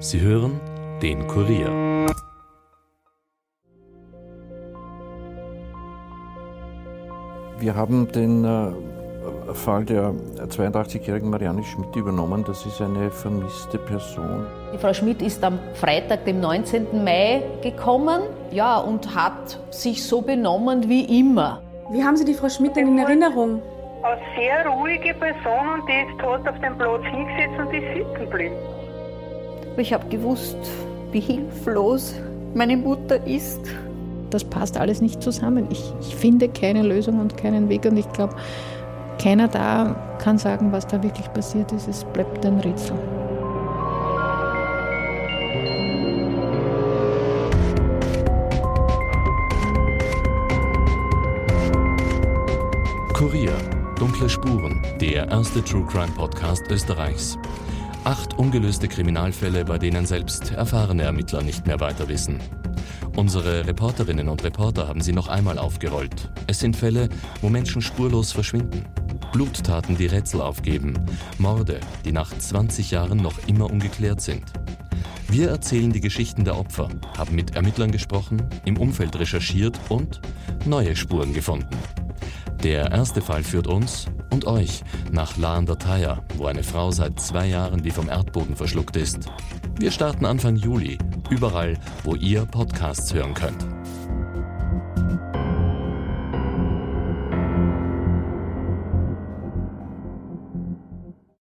Sie hören den Kurier. Wir haben den äh, Fall der 82-jährigen Marianne Schmidt übernommen. Das ist eine vermisste Person. Die Frau Schmidt ist am Freitag, dem 19. Mai, gekommen ja, und hat sich so benommen wie immer. Wie haben Sie die Frau Schmidt denn in Erinnerung? Eine sehr ruhige Person und die ist tot auf dem Platz hingesetzt und ist sitzen geblieben. Ich habe gewusst, wie hilflos meine Mutter ist. Das passt alles nicht zusammen. Ich, ich finde keine Lösung und keinen Weg und ich glaube, keiner da kann sagen, was da wirklich passiert ist. Es bleibt ein Rätsel. Kurier, dunkle Spuren, der erste True Crime Podcast Österreichs. Acht ungelöste Kriminalfälle, bei denen selbst erfahrene Ermittler nicht mehr weiter wissen. Unsere Reporterinnen und Reporter haben sie noch einmal aufgerollt. Es sind Fälle, wo Menschen spurlos verschwinden. Bluttaten, die Rätsel aufgeben. Morde, die nach 20 Jahren noch immer ungeklärt sind. Wir erzählen die Geschichten der Opfer, haben mit Ermittlern gesprochen, im Umfeld recherchiert und neue Spuren gefunden. Der erste Fall führt uns und euch nach Laandertaya, wo eine Frau seit zwei Jahren wie vom Erdboden verschluckt ist. Wir starten Anfang Juli, überall, wo ihr Podcasts hören könnt.